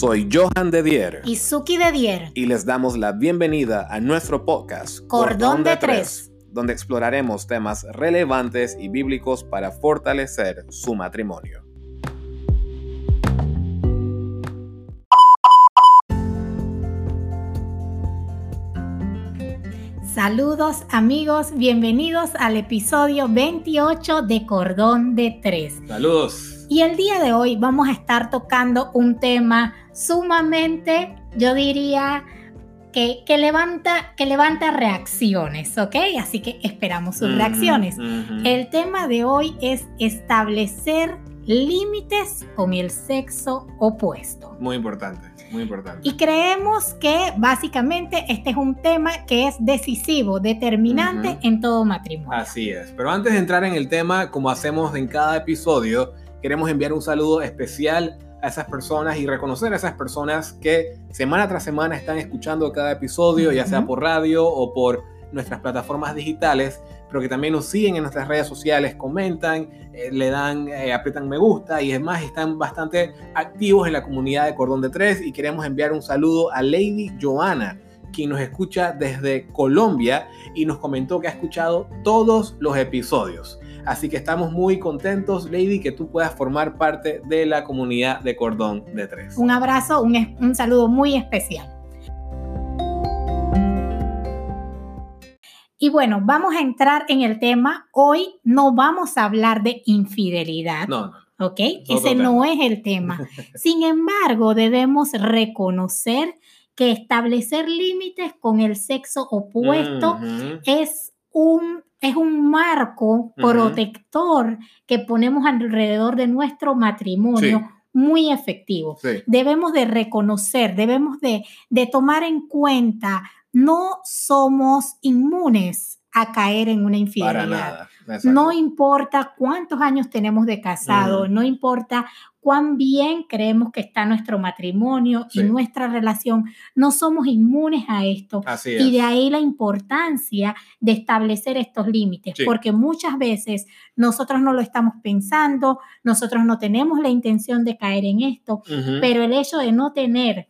Soy Johan de Dier. Y Suki de Dier. Y les damos la bienvenida a nuestro podcast Cordón, de, Tres, donde exploraremos temas relevantes y bíblicos para fortalecer su matrimonio. Saludos amigos, bienvenidos al episodio 28 de Cordón de Tres. Saludos. Y el día de hoy vamos a estar tocando un tema sumamente, yo diría, que, que, levanta, que levanta reacciones, ¿ok? Así que esperamos sus reacciones. El tema de hoy es establecer límites con el sexo opuesto. Muy importante, muy importante. Y creemos que básicamente este es un tema que es decisivo, determinante en todo matrimonio. Así es. Pero antes de entrar en el tema, como hacemos en cada episodio, queremos enviar un saludo especial a esas personas y reconocer a esas personas que semana tras semana están escuchando cada episodio, ya sea por radio o por nuestras plataformas digitales, pero que también nos siguen en nuestras redes sociales, comentan, eh, le dan, eh, aprietan me gusta y es más, están bastante activos en la comunidad de Cordón de Tres y queremos enviar un saludo a Lady Joana, quien nos escucha desde Colombia y nos comentó que ha escuchado todos los episodios. Así que estamos muy contentos, Lady, que tú puedas formar parte de la comunidad de Cordón de Tres. Un abrazo, un, un saludo muy especial. Y bueno, vamos a entrar en el tema. Hoy no vamos a hablar de infidelidad. No, no. ¿Ok? Ese no es el tema. Sin embargo, debemos reconocer que establecer límites con el sexo opuesto es un es un marco protector que ponemos alrededor de nuestro matrimonio. muy efectivo. Debemos de reconocer, debemos de, de tomar en cuenta, no somos inmunes a caer en una infidelidad. No importa cuántos años tenemos de casado, no importa cuán bien creemos que está nuestro matrimonio y nuestra relación, no somos inmunes a esto. y de ahí la importancia de establecer estos límites, porque muchas veces nosotros no lo estamos pensando, nosotros no tenemos la intención de caer en esto, pero el hecho de no tener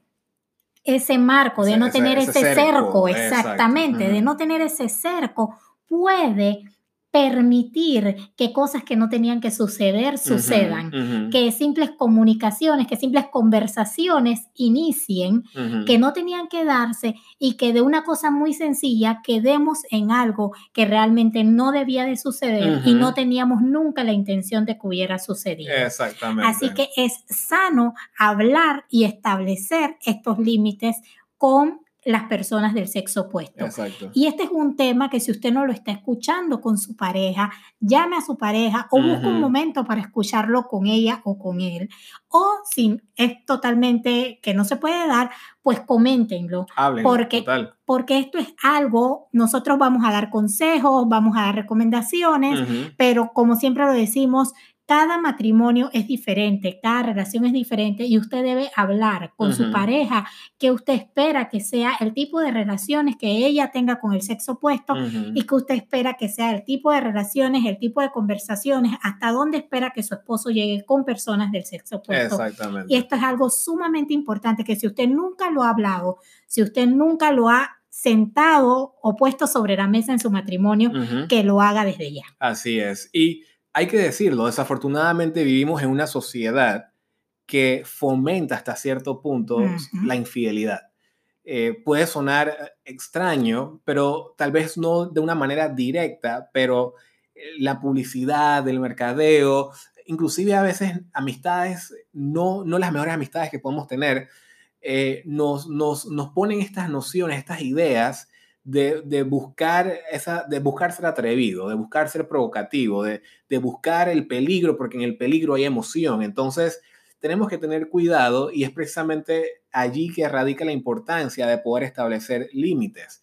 ese marco, de no tener ese, cerco, exactamente, de no tener ese cerco, puede permitir que cosas que no tenían que suceder sucedan, que simples comunicaciones, que simples conversaciones inicien, que no tenían que darse y que de una cosa muy sencilla quedemos en algo que realmente no debía de suceder y no teníamos nunca la intención de que hubiera sucedido. Exactamente. Así que es sano hablar y establecer estos límites con las personas del sexo opuesto. Exacto. Y este es un tema que si usted no lo está escuchando con su pareja, llame a su pareja o busque un momento para escucharlo con ella o con él. O si es totalmente que no se puede dar, pues coméntenlo. Hablen, porque, total. porque esto es algo, nosotros vamos a dar consejos, vamos a dar recomendaciones, pero como siempre lo decimos, cada matrimonio es diferente, cada relación es diferente y usted debe hablar con su pareja que usted espera que sea el tipo de relaciones que ella tenga con el sexo opuesto y que usted espera que sea el tipo de relaciones, el tipo de conversaciones, hasta dónde espera que su esposo llegue con personas del sexo opuesto. Exactamente. Y esto es algo sumamente importante que si usted nunca lo ha hablado, si usted nunca lo ha sentado o puesto sobre la mesa en su matrimonio, que lo haga desde ya. Así es. Y hay que decirlo, desafortunadamente vivimos en una sociedad que fomenta hasta cierto punto la infidelidad. Eh, puede sonar extraño, pero tal vez no de una manera directa, pero eh, la publicidad, el mercadeo, inclusive a veces amistades, no, no las mejores amistades que podemos tener, eh, nos, nos, nos ponen estas nociones, estas ideas de, buscar esa, de buscar ser atrevido, de buscar ser provocativo, de, buscar el peligro, porque en el peligro hay emoción. Entonces, tenemos que tener cuidado y es precisamente allí que radica la importancia de poder establecer límites.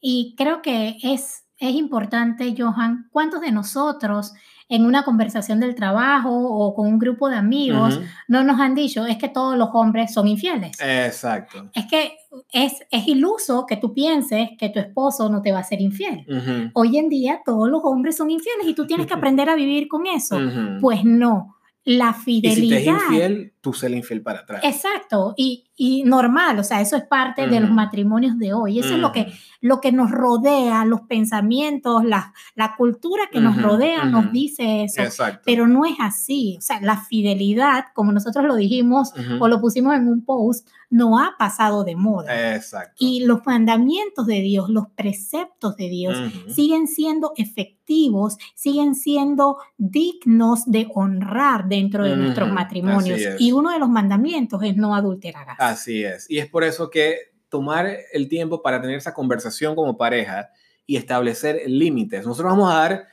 Y creo que es, es importante, Johan, ¿cuántos de nosotros en una conversación del trabajo o con un grupo de amigos, no nos han dicho, es que todos los hombres son infieles. Exacto. Es que es, es iluso que tú pienses que tu esposo no te va a ser infiel. Hoy en día todos los hombres son infieles y tú tienes que aprender a vivir con eso. Pues no. La fidelidad. Y si te es infiel, tú ser infiel para atrás. Exacto, y, y, normal, o sea, eso es parte de los matrimonios de hoy, eso es lo que, lo que nos rodea, los pensamientos, la, la cultura que nos rodea nos dice eso, Exacto. pero no es así, o sea, la fidelidad, como nosotros lo dijimos o lo pusimos en un post, no ha pasado de moda. Exacto. Y los mandamientos de Dios, los preceptos de Dios, siguen siendo efectivos, siguen siendo dignos de honrar dentro de nuestros matrimonios. Y uno de los mandamientos es no adulterar. Así es. Y es por eso que tomar el tiempo para tener esa conversación como pareja y establecer límites. Nosotros vamos a dar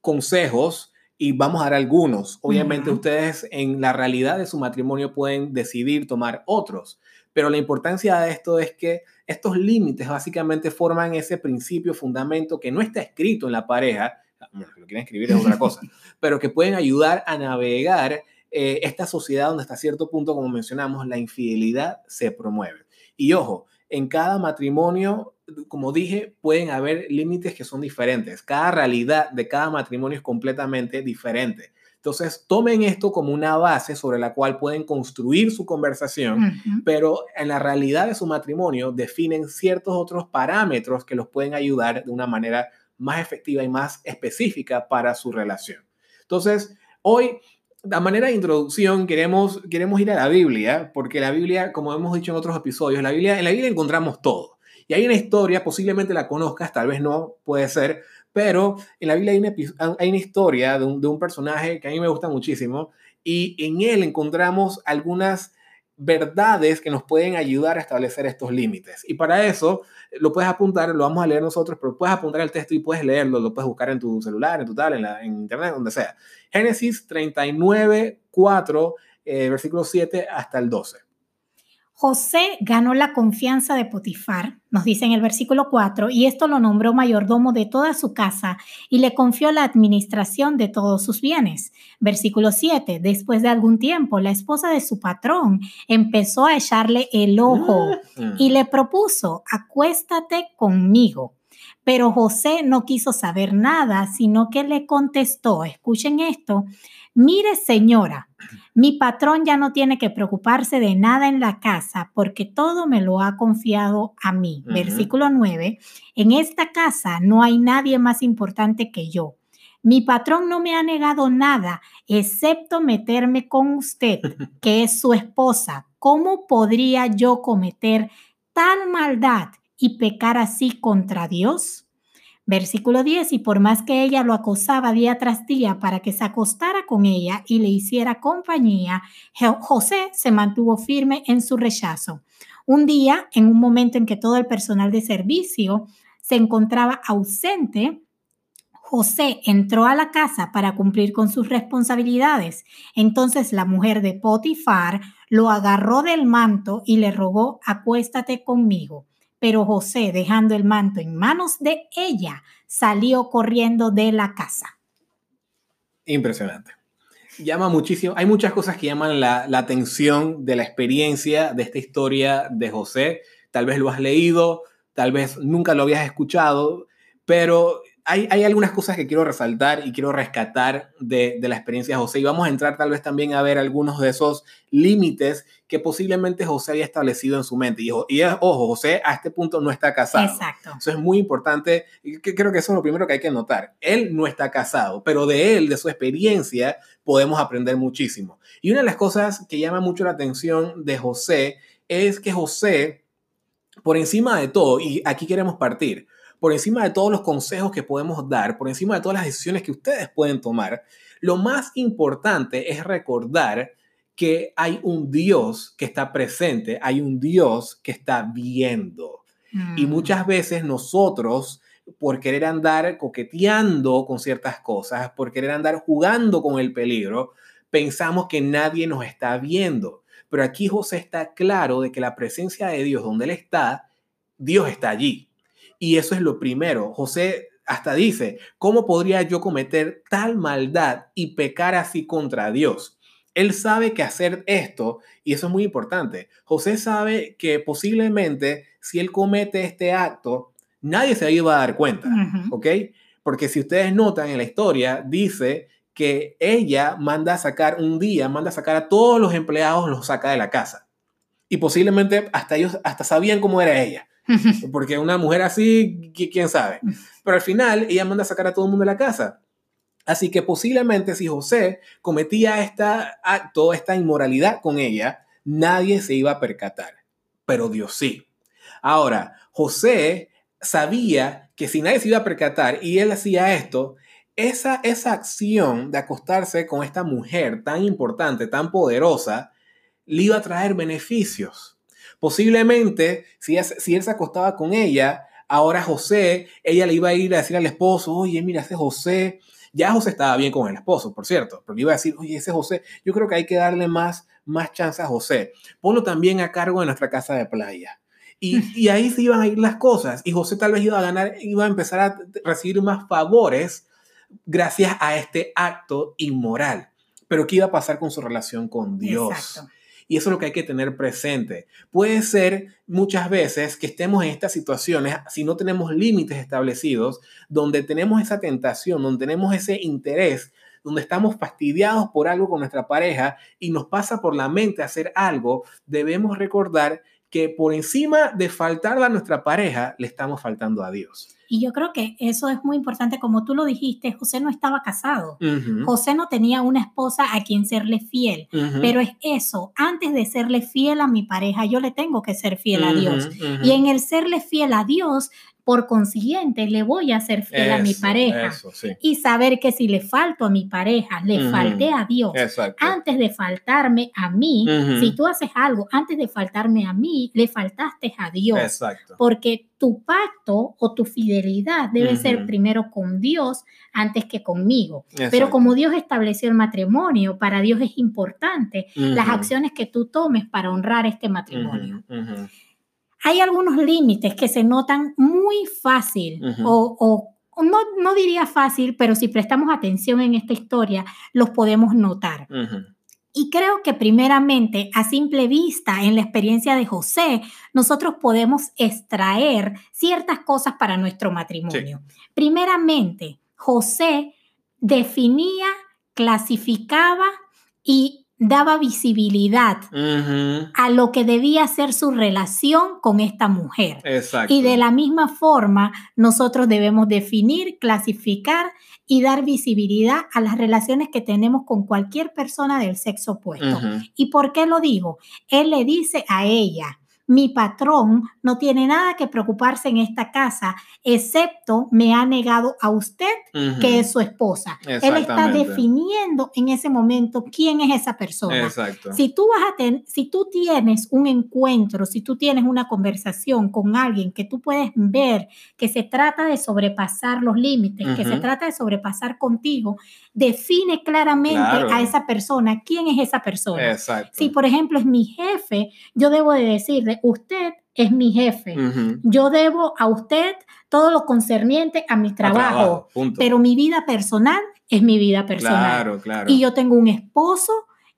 consejos y vamos a dar algunos. Obviamente ustedes en la realidad de su matrimonio pueden decidir tomar otros, pero la importancia de esto es que estos límites básicamente forman ese principio, fundamento que no está escrito en la pareja, bueno, lo quieren escribir es otra cosa, pero que pueden ayudar a navegar eh, esta sociedad donde hasta cierto punto, como mencionamos, la infidelidad se promueve. Y ojo, en cada matrimonio como dije, pueden haber límites que son diferentes. Cada realidad de cada matrimonio es completamente diferente. Entonces, tomen esto como una base sobre la cual pueden construir su conversación, pero en la realidad de su matrimonio definen ciertos otros parámetros que los pueden ayudar de una manera más efectiva y más específica para su relación. Entonces, hoy, de manera de introducción, queremos, queremos ir a la Biblia, porque la Biblia, como hemos dicho en otros episodios, la Biblia, en la Biblia encontramos todo. Y hay una historia, posiblemente la conozcas, tal vez no, puede ser, pero en la Biblia hay una, hay una historia de un, de un personaje que a mí me gusta muchísimo y en él encontramos algunas verdades que nos pueden ayudar a establecer estos límites. Y para eso lo puedes apuntar, lo vamos a leer nosotros, pero puedes apuntar el texto y puedes leerlo, lo puedes buscar en tu celular, en tu tablet, en, la, internet, donde sea. Génesis 39, 4, eh, versículo 7 hasta el 12. José ganó la confianza de Potifar, nos dice en el versículo 4, y esto lo nombró mayordomo de toda su casa y le confió la administración de todos sus bienes. Versículo 7, después de algún tiempo, la esposa de su patrón empezó a echarle el ojo mm. y le propuso, acuéstate conmigo. Pero José no quiso saber nada, sino que le contestó, escuchen esto, mire señora, mi patrón ya no tiene que preocuparse de nada en la casa porque todo me lo ha confiado a mí. Versículo 9, en esta casa no hay nadie más importante que yo. Mi patrón no me ha negado nada excepto meterme con usted, que es su esposa. ¿Cómo podría yo cometer tal maldad y pecar así contra Dios? Versículo 10, y por más que ella lo acosaba día tras día para que se acostara con ella y le hiciera compañía, José se mantuvo firme en su rechazo. Un día, en un momento en que todo el personal de servicio se encontraba ausente, José entró a la casa para cumplir con sus responsabilidades. Entonces la mujer de Potifar lo agarró del manto y le rogó, acuéstate conmigo. Pero José, dejando el manto en manos de ella, salió corriendo de la casa. Impresionante. Llama muchísimo, hay muchas cosas que llaman la, atención de la experiencia de esta historia de José. Tal vez lo has leído, tal vez nunca lo habías escuchado, pero hay, algunas cosas que quiero resaltar y quiero rescatar de, la experiencia de José y vamos a entrar tal vez también a ver algunos de esos límites que posiblemente José había establecido en su mente. Y, y ojo, José a este punto no está casado. Exacto. Eso es muy importante y creo que eso es lo primero que hay que notar. Él no está casado, pero de él, de su experiencia, podemos aprender muchísimo. Y una de las cosas que llama mucho la atención de José es que José, por encima de todo, y aquí queremos partir, por encima de todos los consejos que podemos dar, por encima de todas las decisiones que ustedes pueden tomar, lo más importante es recordar que hay un Dios que está presente, hay un Dios que está viendo. Y mm. muchas veces nosotros, por querer andar coqueteando con ciertas cosas, por querer andar jugando con el peligro, pensamos que nadie nos está viendo. Pero aquí José está claro de que la presencia de Dios, donde Él está, Dios está allí. Y eso es lo primero. José hasta dice, ¿cómo podría yo cometer tal maldad y pecar así contra Dios? Él sabe que hacer esto, y eso es muy importante, José sabe que posiblemente si él comete este acto, nadie se iba a dar cuenta, ¿ok? Porque si ustedes notan en la historia, dice que ella manda a sacar un día, manda a sacar a todos los empleados, los saca de la casa. Y posiblemente hasta ellos hasta sabían cómo era ella. Porque una mujer así, quién sabe. Pero al final ella manda a sacar a todo el mundo de la casa. Así que posiblemente si José cometía esta acto, esta inmoralidad con ella, nadie se iba a percatar. Pero Dios sí. Ahora, José sabía que si nadie se iba a percatar y él hacía esto, esa, esa acción de acostarse con esta mujer tan importante, tan poderosa, le iba a traer beneficios. Posiblemente, si, si él se acostaba con ella, ahora José, ella le iba a ir a decir al esposo, oye, mira, ese José, ya José estaba bien con el esposo, por cierto, pero le iba a decir, oye, ese José, yo creo que hay que darle más, más chance a José. Ponlo también a cargo de nuestra casa de playa. Y, y, ahí se iban a ir las cosas. Y José tal vez iba a ganar, iba a empezar a recibir más favores gracias a este acto inmoral. Pero ¿qué iba a pasar con su relación con Dios? Y eso es lo que hay que tener presente. Puede ser muchas veces que estemos en estas situaciones, si no tenemos límites establecidos, donde tenemos esa tentación, donde tenemos ese interés, donde estamos fastidiados por algo con nuestra pareja y nos pasa por la mente hacer algo, debemos recordar que por encima de faltarle a nuestra pareja, le estamos faltando a Dios. Y yo creo que eso es muy importante, como tú lo dijiste, José no estaba casado, José no tenía una esposa a quien serle fiel, pero es eso, antes de serle fiel a mi pareja, yo le tengo que ser fiel a Dios. Y en el serle fiel a Dios, por consiguiente, le voy a ser fiel a mi pareja. y saber que si le falto a mi pareja, le falté a Dios. Antes de faltarme a mí, si tú haces algo antes de faltarme a mí, le faltaste a Dios. Porque tu pacto o tu fidelidad debe ser primero con Dios antes que conmigo. Pero como Dios estableció el matrimonio, para Dios es importante las acciones que tú tomes para honrar este matrimonio. hay algunos límites que se notan muy fácil o, no, no, diría fácil, pero si prestamos atención en esta historia, los podemos notar. Y creo que primeramente, a simple vista, en la experiencia de José, nosotros podemos extraer ciertas cosas para nuestro matrimonio. Primeramente, José definía, clasificaba y daba visibilidad a lo que debía ser su relación con esta mujer. Y de la misma forma, nosotros debemos definir, clasificar y dar visibilidad a las relaciones que tenemos con cualquier persona del sexo opuesto. ¿Y por qué lo digo? Él le dice a ella, mi patrón no tiene nada que preocuparse en esta casa, excepto me ha negado a usted que es su esposa. Él está definiendo en ese momento quién es esa persona. Exacto. Si tú vas a ten, si tú tienes un encuentro, si tú tienes una conversación con alguien que tú puedes ver que se trata de sobrepasar los límites, que se trata de sobrepasar contigo, define claramente a esa persona quién es esa persona. Exacto. Si por ejemplo es mi jefe, yo debo de decirle usted es mi jefe. Yo debo a usted todo lo concerniente a mi trabajo, pero mi vida personal es mi vida personal. Y yo tengo un esposo,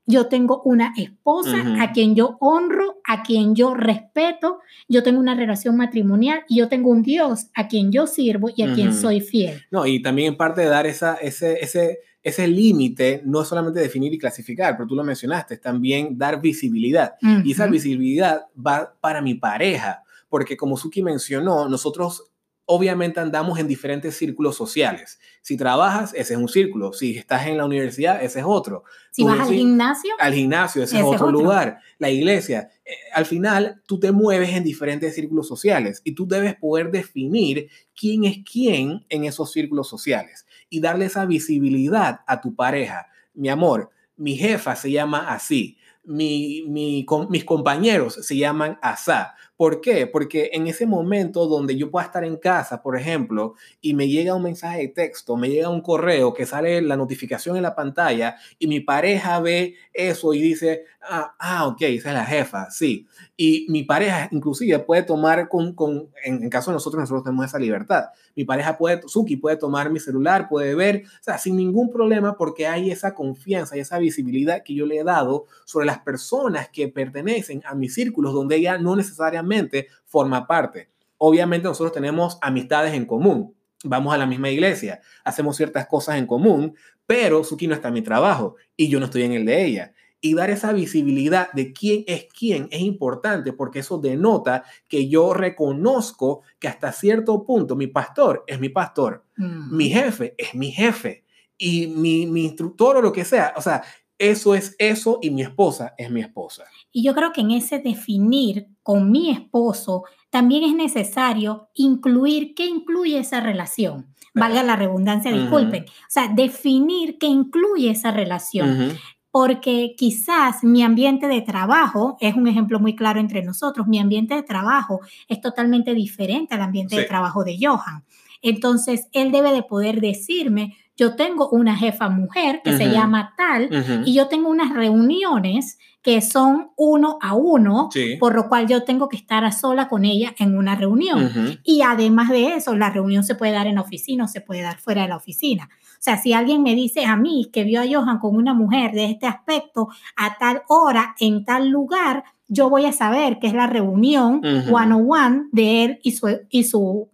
yo tengo una esposa a quien yo honro, a quien yo respeto, yo tengo una relación matrimonial y yo tengo un Dios a quien yo sirvo y a quien soy fiel. No, y también en parte de dar esa, ese, ese ese límite no es solamente definir y clasificar, pero tú lo mencionaste, es también dar visibilidad. Y esa visibilidad va para mi pareja, porque como Suki mencionó, nosotros obviamente andamos en diferentes círculos sociales. Si trabajas, ese es un círculo. Si estás en la universidad, ese es otro. Si vas al gimnasio. Al gimnasio, ese, es otro, lugar. La iglesia. Eh, al final, tú te mueves en diferentes círculos sociales y tú debes poder definir quién es quién en esos círculos sociales y darle esa visibilidad a tu pareja. Mi amor, mi jefa se llama así, mi, mis compañeros se llaman ASA. ¿Por qué? Porque en ese momento donde yo pueda estar en casa, por ejemplo, y me llega un mensaje de texto, me llega un correo que sale la notificación en la pantalla y mi pareja ve eso y dice, ah, ah ok, esa es la jefa, sí. Y mi pareja inclusive puede tomar, con, con en, caso de nosotros, nosotros tenemos esa libertad. Mi pareja puede, Suki puede tomar mi celular, puede ver, o sea, sin ningún problema porque hay esa confianza y esa visibilidad que yo le he dado sobre las personas que pertenecen a mis círculos donde ella no necesariamente forma parte. Obviamente nosotros tenemos amistades en común, vamos a la misma iglesia, hacemos ciertas cosas en común, pero Suki no está en mi trabajo y yo no estoy en el de ella. Y dar esa visibilidad de quién es quién es importante porque eso denota que yo reconozco que hasta cierto punto mi pastor es mi pastor, mi jefe es mi jefe y mi, mi instructor o lo que sea. O sea, eso es eso y mi esposa es mi esposa. Y yo creo que en ese definir con mi esposo también es necesario incluir qué incluye esa relación. Valga la redundancia, disculpen. O sea, definir qué incluye esa relación. Porque quizás mi ambiente de trabajo, es un ejemplo muy claro entre nosotros, mi ambiente de trabajo es totalmente diferente al ambiente de trabajo de Johan. Entonces, él debe de poder decirme, yo tengo una jefa mujer que se llama tal y yo tengo unas reuniones que son uno a uno, por lo cual yo tengo que estar a sola con ella en una reunión. Y además de eso, la reunión se puede dar en la oficina o se puede dar fuera de la oficina. O sea, si alguien me dice a mí que vio a Johan con una mujer de este aspecto a tal hora, en tal lugar, yo voy a saber que es la reunión one on one de él y su, y su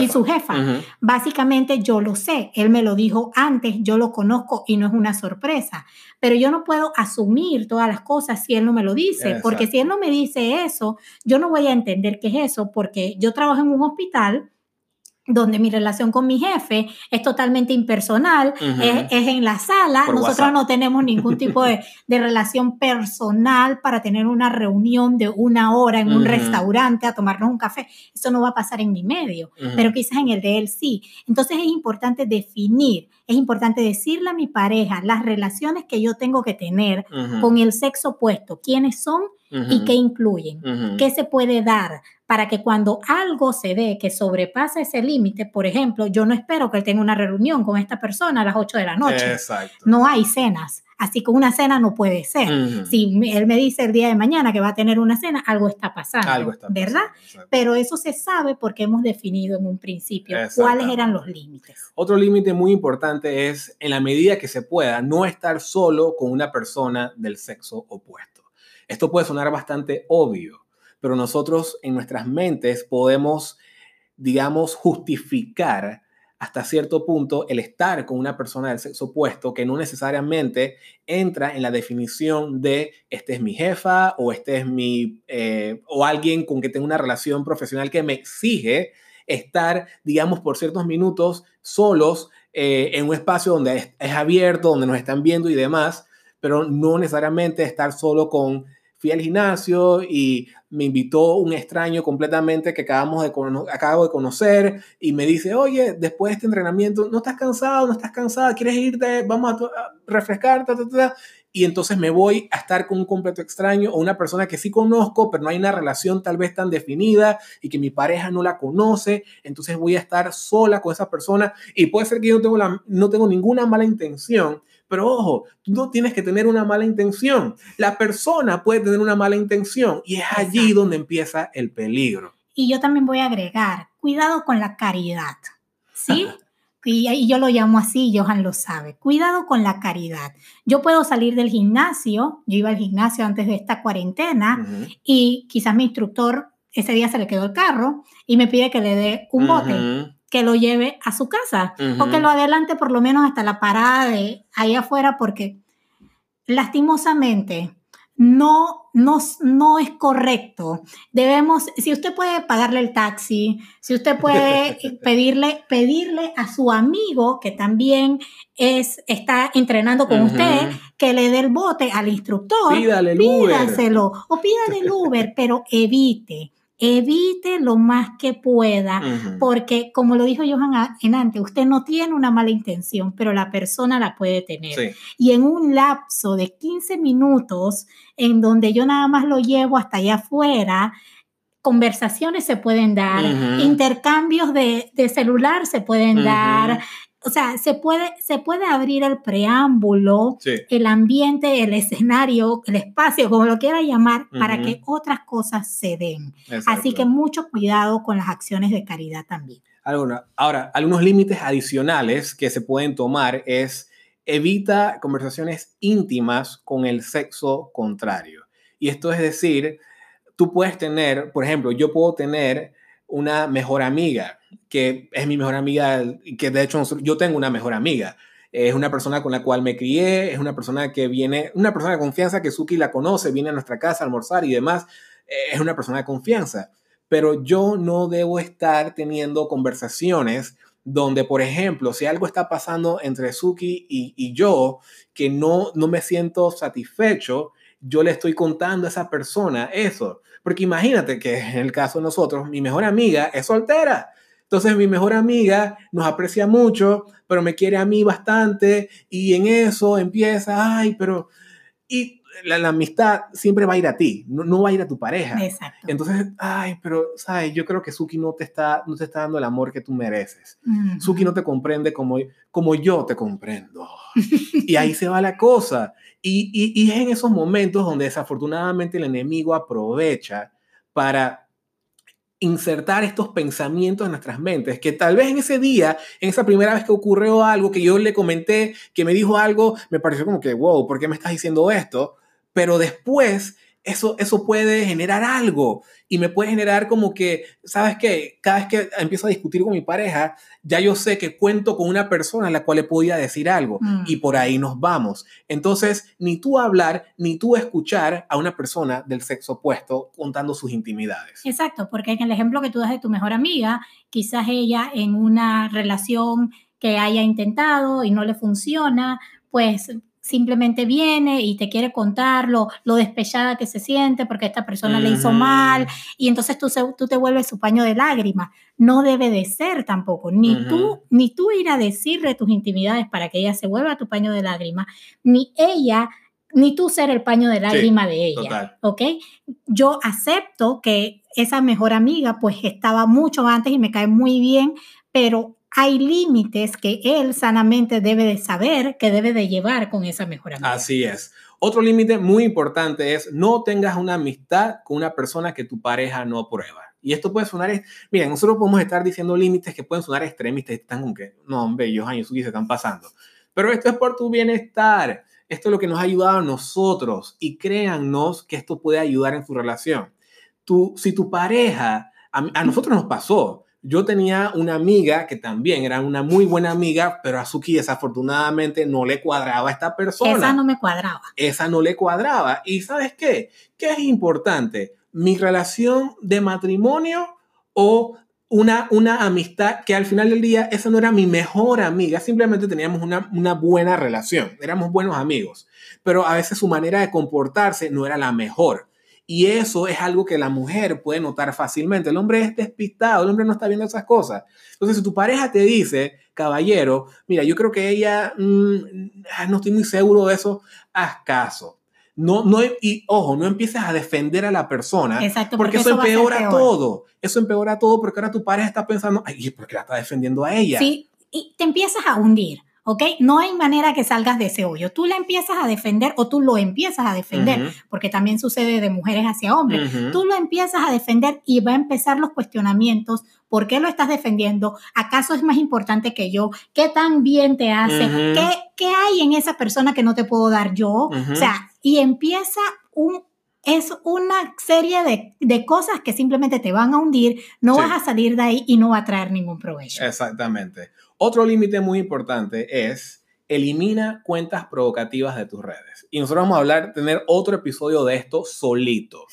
y su jefa. Básicamente yo lo sé, él me lo dijo antes, yo lo conozco y no es una sorpresa, pero yo no puedo asumir todas las cosas si él no me lo dice, porque si él no me dice eso, yo no voy a entender qué es eso, porque yo trabajo en un hospital donde mi relación con mi jefe es totalmente impersonal, es, en la sala, nosotros no tenemos ningún tipo de, relación personal para tener una reunión de una hora en un restaurante a tomarnos un café, eso no va a pasar en mi medio, pero quizás en el de él sí. Entonces es importante definir, es importante decirle a mi pareja las relaciones que yo tengo que tener con el sexo opuesto, quiénes son y qué incluyen, qué se puede dar para que cuando algo se ve que sobrepasa ese límite, por ejemplo, yo no espero que él tenga una reunión con esta persona a las 8 de la noche. Exacto. No hay cenas. Así que una cena no puede ser. Si él me dice el día de mañana que va a tener una cena, algo está pasando. Algo está pasando, ¿Verdad? Pero eso se sabe porque hemos definido en un principio cuáles eran los límites. Otro límite muy importante es, en la medida que se pueda, no estar solo con una persona del sexo opuesto. Esto puede sonar bastante obvio, pero nosotros en nuestras mentes podemos, digamos, justificar hasta cierto punto el estar con una persona del sexo opuesto que no necesariamente entra en la definición de este es mi jefa o este es mi eh, o alguien con que tengo una relación profesional que me exige estar, digamos, por ciertos minutos solos eh, en un espacio donde es, es abierto, donde nos están viendo y demás, pero no necesariamente estar solo con fui al gimnasio y me invitó un extraño completamente que acabamos de acabo de conocer y me dice, oye, después de este entrenamiento, ¿no estás cansado? ¿No estás cansada? ¿Quieres irte? Vamos a, refrescar. Y entonces me voy a estar con un completo extraño o una persona que sí conozco, pero no hay una relación tal vez tan definida y que mi pareja no la conoce. Entonces voy a estar sola con esa persona y puede ser que yo no tengo, la, no tengo ninguna mala intención, pero ojo, tú no tienes que tener una mala intención. La persona puede tener una mala intención y es allí donde empieza el peligro. Y yo también voy a agregar, cuidado con la caridad, ¿sí? y, yo lo llamo así, Johan lo sabe. Cuidado con la caridad. Yo puedo salir del gimnasio, yo iba al gimnasio antes de esta cuarentena y quizás mi instructor ese día se le quedó el carro y me pide que le dé un bote que lo lleve a su casa o que lo adelante por lo menos hasta la parada de ahí afuera porque lastimosamente no, no, no es correcto. Debemos, si usted puede pagarle el taxi, si usted puede pedirle, pedirle a su amigo que también es, está entrenando con usted, que le dé el bote al instructor, pídale pídaselo o pídale el Uber, pero evite evite lo más que pueda, porque como lo dijo Johan en antes, usted no tiene una mala intención, pero la persona la puede tener. Y en un lapso de 15 minutos, en donde yo nada más lo llevo hasta allá afuera, conversaciones se pueden dar, intercambios de, celular se pueden dar, o sea, se puede, se puede abrir el preámbulo, el ambiente, el escenario, el espacio, como lo quiera llamar, para que otras cosas se den. Así que mucho cuidado con las acciones de caridad también. Ahora, algunos límites adicionales que se pueden tomar es evita conversaciones íntimas con el sexo contrario. Y esto es decir, tú puedes tener, por ejemplo, yo puedo tener una mejor amiga, que es mi mejor amiga, que de hecho yo tengo una mejor amiga. es una persona con la cual me crié, es una persona que viene, una persona de confianza que Suki la conoce, viene a nuestra casa a almorzar y demás, es una persona de confianza. Pero yo no debo estar teniendo conversaciones donde, por ejemplo, si algo está pasando entre Suki y, yo, que no, no me siento satisfecho, yo le estoy contando a esa persona eso. Porque imagínate que en el caso de nosotros, mi mejor amiga es soltera. Entonces mi mejor amiga nos aprecia mucho, pero me quiere a mí bastante y en eso empieza, ay, pero... Y la, amistad siempre va a ir a ti, no, va a ir a tu pareja. Exacto. Entonces, ay, pero, ¿sabes? Yo creo que Suki no te está, no te está dando el amor que tú mereces. Suki no te comprende como, como yo te comprendo. y ahí se va la cosa. Y, y, y es en esos momentos donde desafortunadamente el enemigo aprovecha para insertar estos pensamientos en nuestras mentes, que tal vez en ese día, en esa primera vez que ocurrió algo, que yo le comenté, que me dijo algo, me pareció como que, wow, ¿por qué me estás diciendo esto? Pero después eso, eso puede generar algo y me puede generar como que, ¿sabes qué? Cada vez que empiezo a discutir con mi pareja, ya yo sé que cuento con una persona a la cual le podía decir algo mm. y por ahí nos vamos. Entonces, ni tú hablar, ni tú escuchar a una persona del sexo opuesto contando sus intimidades. Exacto, porque en el ejemplo que tú das de tu mejor amiga, quizás ella en una relación que haya intentado y no le funciona, pues simplemente viene y te quiere contar lo, despechada que se siente porque esta persona le hizo mal y entonces tú, tú te vuelves su paño de lágrimas. No debe de ser tampoco, ni tú ni tú ir a decirle tus intimidades para que ella se vuelva tu paño de lágrimas, ni ella ni tú ser el paño de lágrima de ella, ¿ok? Yo acepto que esa mejor amiga pues estaba mucho antes y me cae muy bien, pero hay límites que él sanamente debe de saber que debe de llevar con esa mejor. Así es. Otro límite muy importante es no tengas una amistad con una persona que tu pareja no aprueba. Y esto puede sonar, miren, nosotros podemos estar diciendo límites que pueden sonar extremistas, están como que, no, hombre, ellos años se están pasando. Pero esto es por tu bienestar. Esto es lo que nos ha ayudado a nosotros y créannos que esto puede ayudar en su relación. Tú, si tu pareja, a nosotros nos pasó, yo tenía una amiga que también era una muy buena amiga, pero a Suki desafortunadamente no le cuadraba a esta persona. Esa no me cuadraba. Esa no le cuadraba. ¿Y sabes qué? ¿Qué es importante? ¿Mi relación de matrimonio o una, una amistad que al final del día esa no era mi mejor amiga? Simplemente teníamos una, una buena relación, éramos buenos amigos, pero a veces su manera de comportarse no era la mejor. Y eso es algo que la mujer puede notar fácilmente. El hombre es despistado, el hombre no está viendo esas cosas. Entonces, si tu pareja te dice, caballero, mira, yo creo que ella, mm, no estoy muy seguro de eso, haz caso. No, no, y ojo, no empieces a defender a la persona. Exacto, porque, eso, empeora todo. Eso empeora todo porque ahora tu pareja está pensando, ay, ¿por qué la está defendiendo a ella? Sí, y te empiezas a hundir. ¿Ok? No hay manera que salgas de ese hoyo. Tú la empiezas a defender o tú lo empiezas a defender, porque también sucede de mujeres hacia hombres. Tú lo empiezas a defender y va a empezar los cuestionamientos. ¿Por qué lo estás defendiendo? ¿Acaso es más importante que yo? ¿Qué tan bien te hace? ¿Qué, ¿Qué, hay en esa persona que no te puedo dar yo? O sea, y empieza un, es una serie de, de, cosas que simplemente te van a hundir, no vas a salir de ahí y no va a traer ningún provecho. Exactamente. Otro límite muy importante es elimina cuentas provocativas de tus redes. Y nosotros vamos a hablar, tener otro episodio de esto solito.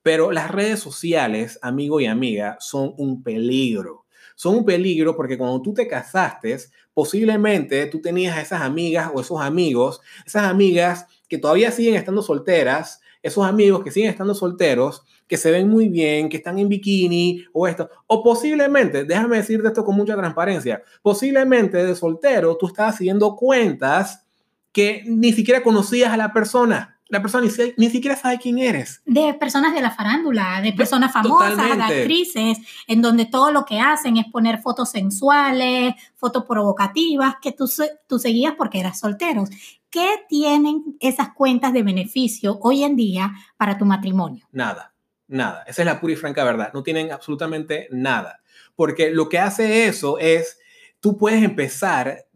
Pero las redes sociales, amigo y amiga, son un peligro. Son un peligro porque cuando tú te casaste, posiblemente tú tenías esas amigas o esos amigos, esas amigas que todavía siguen estando solteras, esos amigos que siguen estando solteros, que se ven muy bien, que están en bikini o esto. O posiblemente, déjame decirte esto con mucha transparencia, posiblemente de soltero tú estás haciendo cuentas que ni siquiera conocías a la persona. La persona ni, siquiera sabe quién eres. De personas de la farándula, de personas famosas, de actrices, en donde todo lo que hacen es poner fotos sensuales, fotos provocativas, que tú, tú seguías porque eras soltero. ¿Qué tienen esas cuentas de beneficio hoy en día para tu matrimonio? Nada. Nada. Esa es la pura y franca verdad. No tienen absolutamente nada. Porque lo que hace eso es, tú puedes empezar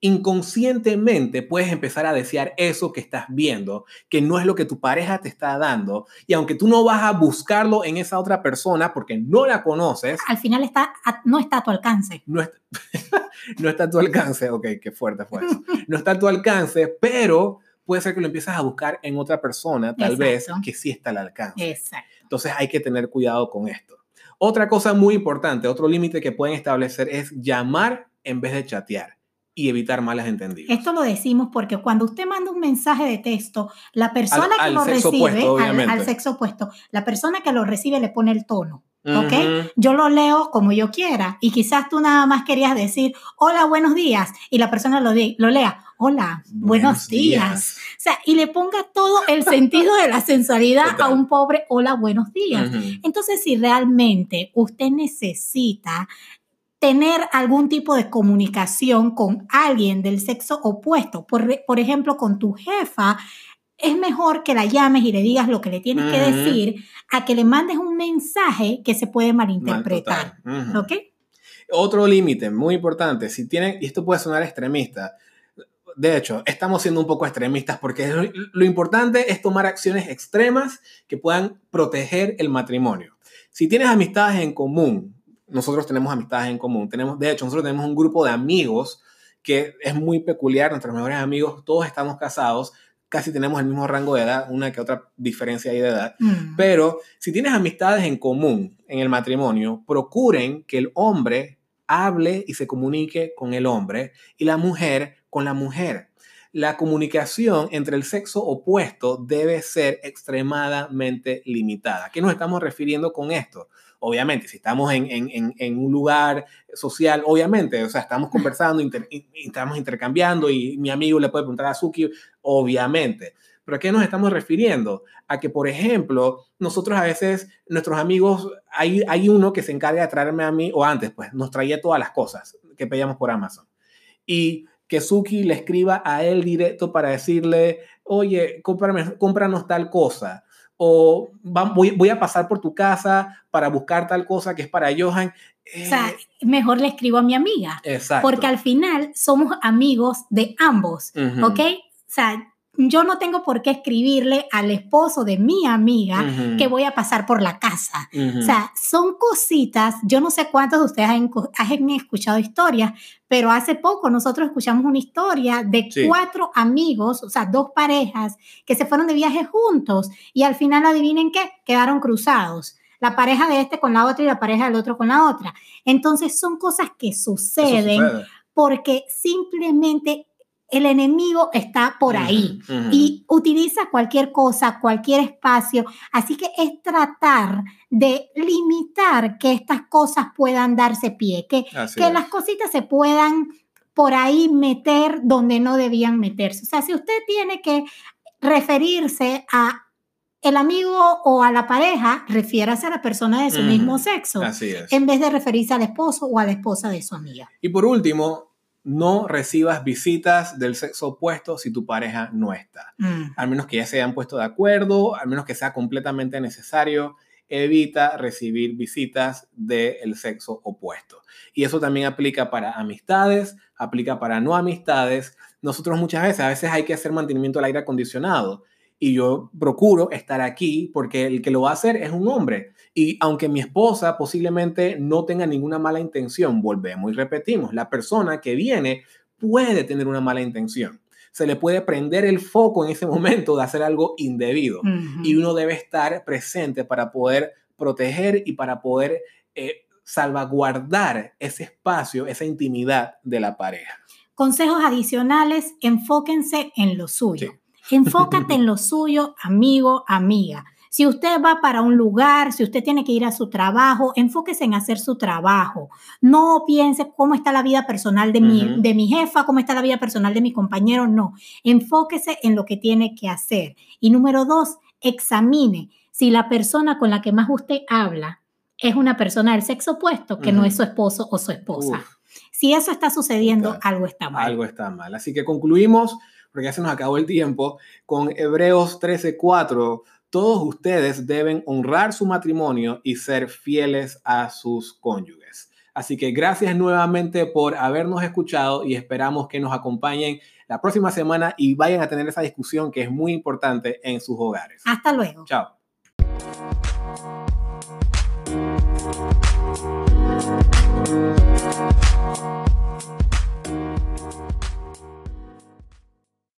inconscientemente puedes empezar a desear eso que estás viendo, que no es lo que tu pareja te está dando. Y aunque tú no vas a buscarlo en esa otra persona porque no la conoces. Al final está, no está a tu alcance. No, no está a tu alcance. Ok, qué fuerte fue eso. No está a tu alcance, pero puede ser que lo empieces a buscar en otra persona, tal vez, que sí está al alcance. Exacto. Entonces hay que tener cuidado con esto. Otra cosa muy importante, otro límite que pueden establecer es llamar en vez de chatear y evitar malas entendidos. Esto lo decimos porque cuando usted manda un mensaje de texto, la persona que lo recibe, al, sexo opuesto, la persona que lo recibe le pone el tono. ¿Ok? Yo lo leo como yo quiera y quizás tú nada más querías decir, hola, buenos días, y la persona lo, lo lea, hola, buenos, días. O sea, y le ponga todo el sentido de la sensualidad a un pobre hola, buenos días. Entonces, si realmente usted necesita tener algún tipo de comunicación con alguien del sexo opuesto, por, por ejemplo, con tu jefa, es mejor que la llames y le digas lo que le tienes que decir a que le mandes un mensaje que se puede malinterpretar. ¿Ok? Otro límite muy importante, si tienen, y esto puede sonar extremista, de hecho, estamos siendo un poco extremistas porque lo importante es tomar acciones extremas que puedan proteger el matrimonio. Si tienes amistades en común, nosotros tenemos amistades en común. Tenemos, de hecho, nosotros tenemos un grupo de amigos que es muy peculiar, nuestros mejores amigos, todos estamos casados, casi tenemos el mismo rango de edad, una que otra diferencia ahí de edad, mm. pero si tienes amistades en común en el matrimonio, procuren que el hombre hable y se comunique con el hombre y la mujer con la mujer. La comunicación entre el sexo opuesto debe ser extremadamente limitada. ¿A qué nos estamos refiriendo con esto? Obviamente, si estamos en, en, en, un lugar social, obviamente, o sea, estamos conversando, estamos intercambiando y mi amigo le puede preguntar a Suki, obviamente. Pero ¿a qué nos estamos refiriendo? A que, por ejemplo, nosotros a veces, nuestros amigos, hay, hay uno que se encarga de traerme a mí, o antes, pues, nos traía todas las cosas que pedíamos por Amazon. Y que Suki le escriba a él directo para decirle, oye, cómprame, cómpranos tal cosa o voy, a pasar por tu casa para buscar tal cosa que es para Johan. o sea, eh, mejor le escribo a mi amiga. Exacto. Porque al final somos amigos de ambos, ¿ok? O sea, yo no tengo por qué escribirle al esposo de mi amiga que voy a pasar por la casa. O sea, son cositas, yo no sé cuántos de ustedes han, escuchado historias, pero hace poco nosotros escuchamos una historia de cuatro amigos, o sea, dos parejas que se fueron de viaje juntos y al final, adivinen qué, quedaron cruzados. La pareja de este con la otra y la pareja del otro con la otra. Entonces son cosas que suceden porque simplemente el enemigo está por ahí y utiliza cualquier cosa, cualquier espacio. Así que es tratar de limitar que estas cosas puedan darse pie, que, que las cositas se puedan por ahí meter donde no debían meterse. O sea, si usted tiene que referirse a el amigo o a la pareja, refiérase a la persona de su mismo sexo, en vez de referirse al esposo o a la esposa de su amiga. Y por último, no recibas visitas del sexo opuesto si tu pareja no está. Mm. Al menos que ya se hayan puesto de acuerdo, al menos que sea completamente necesario, evita recibir visitas del sexo opuesto. Y eso también aplica para amistades, aplica para no amistades. Nosotros muchas veces, a veces hay que hacer mantenimiento del aire acondicionado y yo procuro estar aquí porque el que lo va a hacer es un hombre y aunque mi esposa posiblemente no tenga ninguna mala intención, volvemos y repetimos, la persona que viene puede tener una mala intención. Se le puede prender el foco en ese momento de hacer algo indebido y uno debe estar presente para poder proteger y para poder eh, salvaguardar ese espacio, esa intimidad de la pareja. Consejos adicionales, enfóquense en lo suyo. Enfócate en lo suyo, amigo, amiga. Si usted va para un lugar, si usted tiene que ir a su trabajo, enfóquese en hacer su trabajo. No piense cómo está la vida personal de, mi, de mi jefa, cómo está la vida personal de mi compañero. No, enfóquese en lo que tiene que hacer. Y número dos, examine si la persona con la que más usted habla es una persona del sexo opuesto, que no es su esposo o su esposa. Si eso está sucediendo, algo está mal. Algo está mal. Así que concluimos, porque ya se nos acabó el tiempo, con Hebreos 13:4 todos ustedes deben honrar su matrimonio y ser fieles a sus cónyuges. Así que gracias nuevamente por habernos escuchado y esperamos que nos acompañen la próxima semana y vayan a tener esa discusión que es muy importante en sus hogares. Hasta luego. Chao.